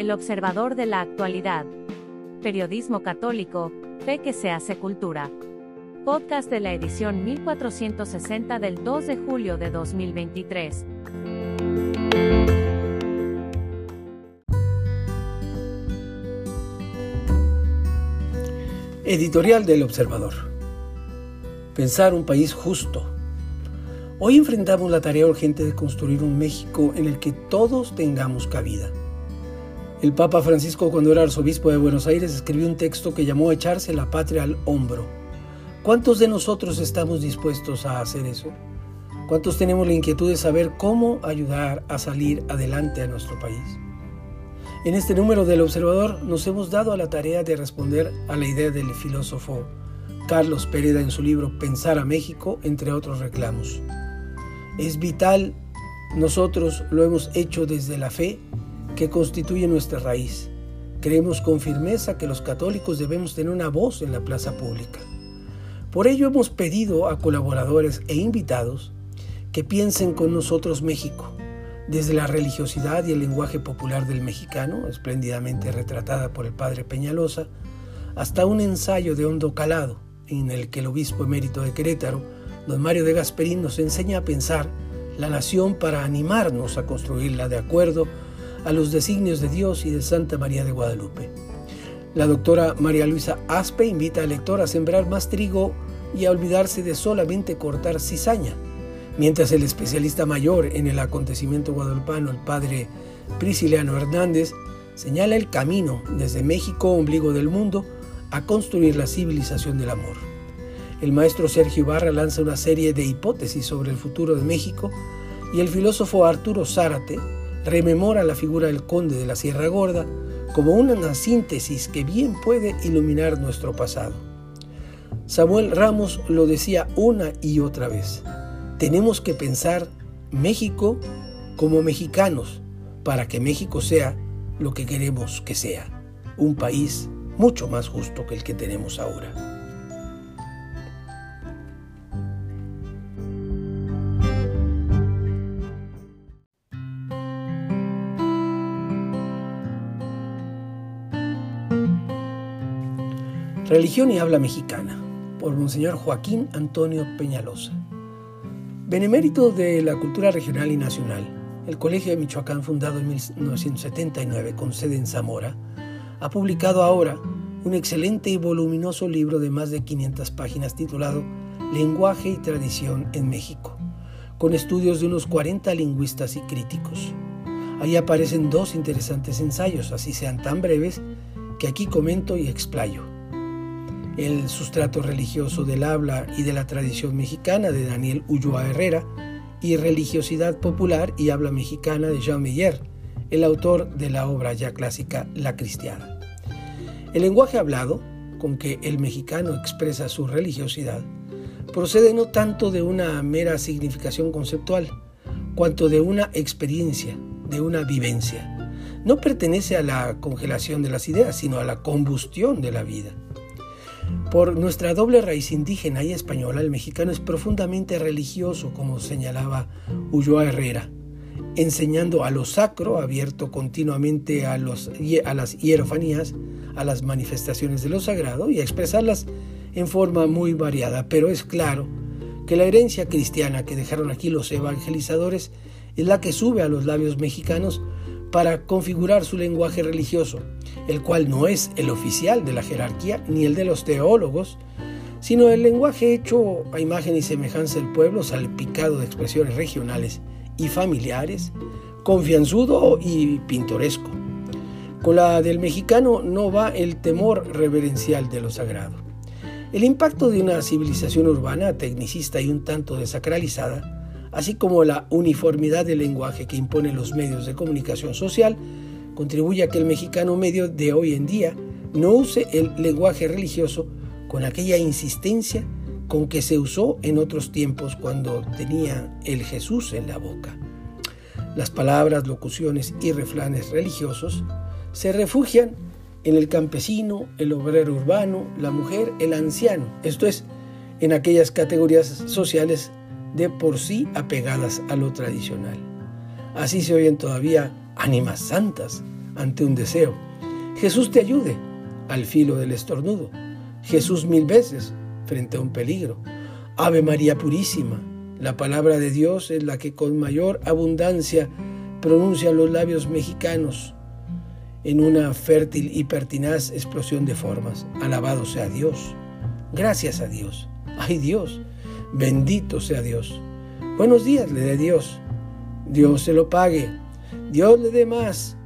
El observador de la actualidad. Periodismo católico, fe que se hace cultura. Podcast de la edición 1460 del 2 de julio de 2023. Editorial del Observador. Pensar un país justo. Hoy enfrentamos la tarea urgente de construir un México en el que todos tengamos cabida. El Papa Francisco, cuando era arzobispo de Buenos Aires, escribió un texto que llamó echarse la patria al hombro. ¿Cuántos de nosotros estamos dispuestos a hacer eso? ¿Cuántos tenemos la inquietud de saber cómo ayudar a salir adelante a nuestro país? En este número del Observador nos hemos dado a la tarea de responder a la idea del filósofo Carlos Pereda en su libro Pensar a México, entre otros reclamos. Es vital, nosotros lo hemos hecho desde la fe que constituye nuestra raíz. Creemos con firmeza que los católicos debemos tener una voz en la plaza pública. Por ello hemos pedido a colaboradores e invitados que piensen con nosotros México, desde la religiosidad y el lenguaje popular del mexicano, espléndidamente retratada por el padre Peñalosa, hasta un ensayo de hondo calado, en el que el obispo emérito de Querétaro, don Mario de Gasperín, nos enseña a pensar la nación para animarnos a construirla de acuerdo a los designios de Dios y de Santa María de Guadalupe. La doctora María Luisa Aspe invita al lector a sembrar más trigo y a olvidarse de solamente cortar cizaña mientras el especialista mayor en el acontecimiento guadalupano, el padre Prisciliano Hernández, señala el camino desde México, ombligo del mundo, a construir la civilización del amor. El maestro Sergio Ibarra lanza una serie de hipótesis sobre el futuro de México y el filósofo Arturo Zárate rememora la figura del conde de la Sierra Gorda como una síntesis que bien puede iluminar nuestro pasado. Samuel Ramos lo decía una y otra vez. Tenemos que pensar México como mexicanos para que México sea lo que queremos que sea, un país mucho más justo que el que tenemos ahora. Religión y habla mexicana, por Monseñor Joaquín Antonio Peñalosa. Benemérito de la cultura regional y nacional, el Colegio de Michoacán, fundado en 1979 con sede en Zamora, ha publicado ahora un excelente y voluminoso libro de más de 500 páginas titulado Lenguaje y Tradición en México, con estudios de unos 40 lingüistas y críticos. Ahí aparecen dos interesantes ensayos, así sean tan breves, que aquí comento y explayo el sustrato religioso del habla y de la tradición mexicana de Daniel Ulloa Herrera y Religiosidad Popular y Habla Mexicana de Jean Meyer, el autor de la obra ya clásica La Cristiana. El lenguaje hablado, con que el mexicano expresa su religiosidad, procede no tanto de una mera significación conceptual, cuanto de una experiencia, de una vivencia. No pertenece a la congelación de las ideas, sino a la combustión de la vida. Por nuestra doble raíz indígena y española, el mexicano es profundamente religioso, como señalaba Ulloa Herrera, enseñando a lo sacro, abierto continuamente a, a las hierofanías, a las manifestaciones de lo sagrado y a expresarlas en forma muy variada. Pero es claro que la herencia cristiana que dejaron aquí los evangelizadores es la que sube a los labios mexicanos para configurar su lenguaje religioso, el cual no es el oficial de la jerarquía ni el de los teólogos, sino el lenguaje hecho a imagen y semejanza del pueblo, salpicado de expresiones regionales y familiares, confianzudo y pintoresco. Con la del mexicano no va el temor reverencial de lo sagrado. El impacto de una civilización urbana, tecnicista y un tanto desacralizada, así como la uniformidad del lenguaje que imponen los medios de comunicación social, contribuye a que el mexicano medio de hoy en día no use el lenguaje religioso con aquella insistencia con que se usó en otros tiempos cuando tenía el Jesús en la boca. Las palabras, locuciones y refranes religiosos se refugian en el campesino, el obrero urbano, la mujer, el anciano, esto es, en aquellas categorías sociales de por sí apegadas a lo tradicional. Así se oyen todavía ánimas santas, ante un deseo. Jesús te ayude al filo del estornudo. Jesús mil veces frente a un peligro. Ave María Purísima, la palabra de Dios es la que con mayor abundancia pronuncian los labios mexicanos en una fértil y pertinaz explosión de formas. Alabado sea Dios. Gracias a Dios. Ay Dios. Bendito sea Dios. Buenos días le dé Dios. Dios se lo pague. Dios le dé más.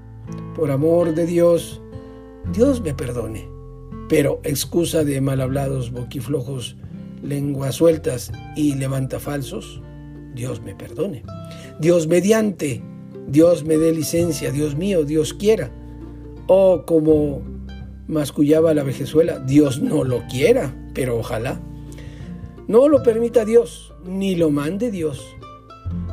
Por amor de Dios, Dios me perdone. Pero excusa de mal hablados, boquiflojos, lenguas sueltas y levanta falsos, Dios me perdone. Dios mediante, Dios me dé licencia, Dios mío, Dios quiera. O como mascullaba la vejezuela, Dios no lo quiera, pero ojalá. No lo permita Dios, ni lo mande Dios.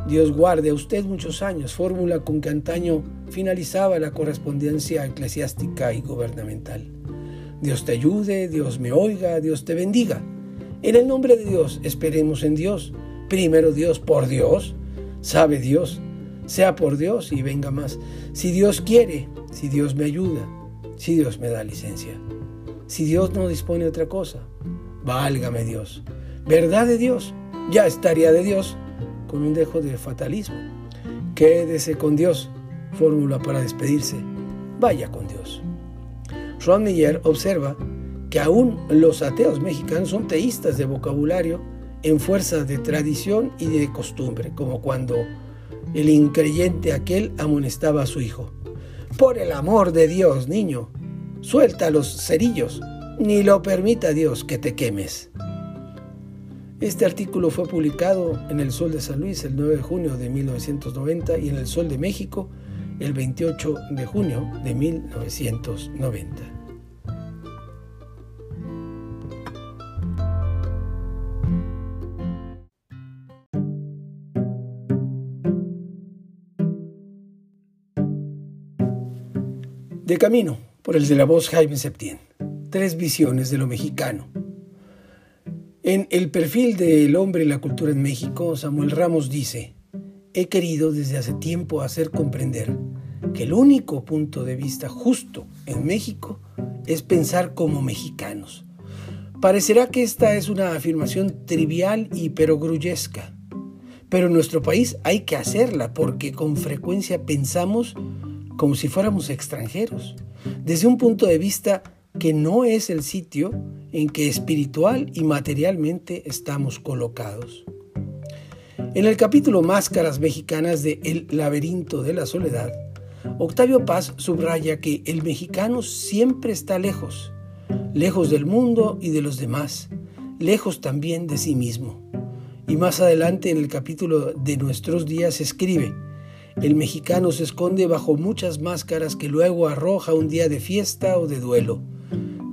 Dios guarde a usted muchos años, fórmula con que antaño finalizaba la correspondencia eclesiástica y gubernamental. Dios te ayude, Dios me oiga, Dios te bendiga. En el nombre de Dios, esperemos en Dios. Primero Dios por Dios, sabe Dios, sea por Dios y venga más. Si Dios quiere, si Dios me ayuda, si Dios me da licencia, si Dios no dispone otra cosa, válgame Dios. Verdad de Dios, ya estaría de Dios con un dejo de fatalismo. Quédese con Dios, fórmula para despedirse. Vaya con Dios. Ron Miller observa que aún los ateos mexicanos son teístas de vocabulario en fuerza de tradición y de costumbre, como cuando el increyente aquel amonestaba a su hijo. Por el amor de Dios, niño, suelta los cerillos, ni lo permita Dios que te quemes. Este artículo fue publicado en El Sol de San Luis el 9 de junio de 1990 y en El Sol de México el 28 de junio de 1990. De camino por el de la voz Jaime Septién. Tres visiones de lo mexicano. En el perfil del hombre y la cultura en México, Samuel Ramos dice, he querido desde hace tiempo hacer comprender que el único punto de vista justo en México es pensar como mexicanos. Parecerá que esta es una afirmación trivial y perogrullesca, pero en nuestro país hay que hacerla porque con frecuencia pensamos como si fuéramos extranjeros, desde un punto de vista que no es el sitio en que espiritual y materialmente estamos colocados. En el capítulo Máscaras Mexicanas de El laberinto de la soledad, Octavio Paz subraya que el mexicano siempre está lejos, lejos del mundo y de los demás, lejos también de sí mismo. Y más adelante en el capítulo de Nuestros días escribe, el mexicano se esconde bajo muchas máscaras que luego arroja un día de fiesta o de duelo.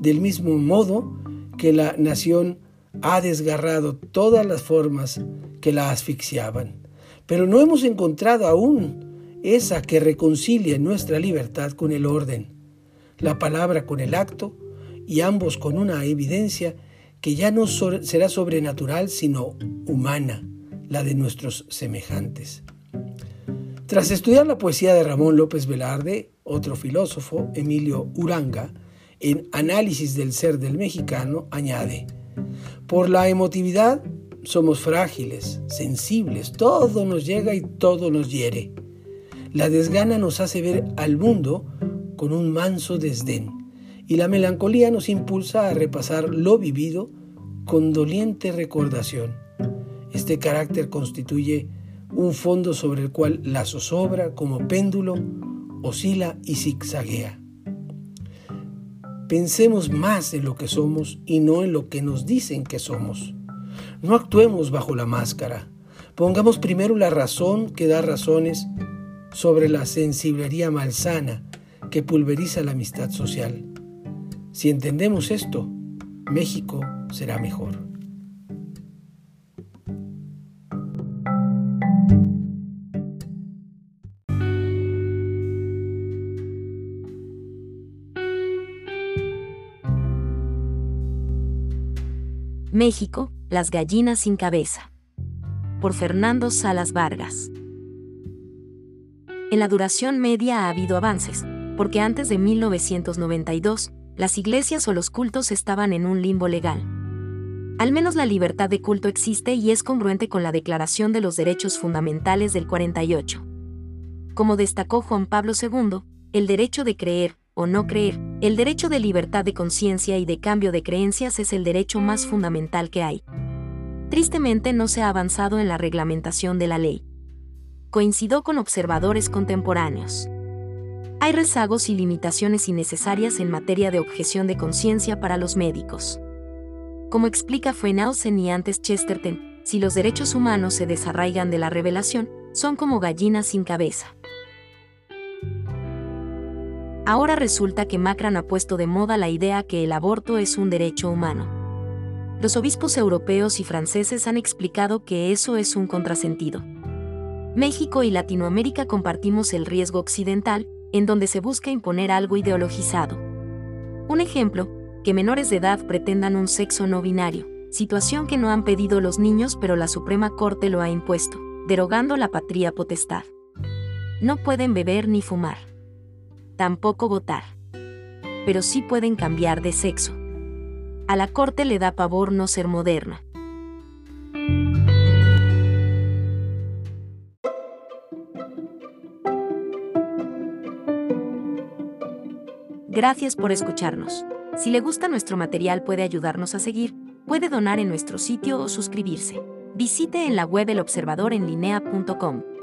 Del mismo modo que la nación ha desgarrado todas las formas que la asfixiaban. Pero no hemos encontrado aún esa que reconcilie nuestra libertad con el orden, la palabra con el acto y ambos con una evidencia que ya no será sobrenatural sino humana, la de nuestros semejantes. Tras estudiar la poesía de Ramón López Velarde, otro filósofo, Emilio Uranga, en Análisis del Ser del Mexicano, añade, por la emotividad somos frágiles, sensibles, todo nos llega y todo nos hiere. La desgana nos hace ver al mundo con un manso desdén y la melancolía nos impulsa a repasar lo vivido con doliente recordación. Este carácter constituye un fondo sobre el cual la zozobra como péndulo oscila y zigzaguea. Pensemos más en lo que somos y no en lo que nos dicen que somos. No actuemos bajo la máscara. Pongamos primero la razón que da razones sobre la sensiblería malsana que pulveriza la amistad social. Si entendemos esto, México será mejor. México, las gallinas sin cabeza. Por Fernando Salas Vargas. En la duración media ha habido avances, porque antes de 1992, las iglesias o los cultos estaban en un limbo legal. Al menos la libertad de culto existe y es congruente con la Declaración de los Derechos Fundamentales del 48. Como destacó Juan Pablo II, el derecho de creer, o no creer, el derecho de libertad de conciencia y de cambio de creencias es el derecho más fundamental que hay. Tristemente no se ha avanzado en la reglamentación de la ley. Coincidió con observadores contemporáneos. Hay rezagos y limitaciones innecesarias en materia de objeción de conciencia para los médicos. Como explica Fenausen y antes Chesterton, si los derechos humanos se desarraigan de la revelación, son como gallinas sin cabeza. Ahora resulta que Macron ha puesto de moda la idea que el aborto es un derecho humano. Los obispos europeos y franceses han explicado que eso es un contrasentido. México y Latinoamérica compartimos el riesgo occidental, en donde se busca imponer algo ideologizado. Un ejemplo, que menores de edad pretendan un sexo no binario, situación que no han pedido los niños pero la Suprema Corte lo ha impuesto, derogando la patria potestad. No pueden beber ni fumar. Tampoco votar. Pero sí pueden cambiar de sexo. A la Corte le da pavor no ser moderna. Gracias por escucharnos. Si le gusta nuestro material puede ayudarnos a seguir, puede donar en nuestro sitio o suscribirse. Visite en la web elobservadorenlinea.com.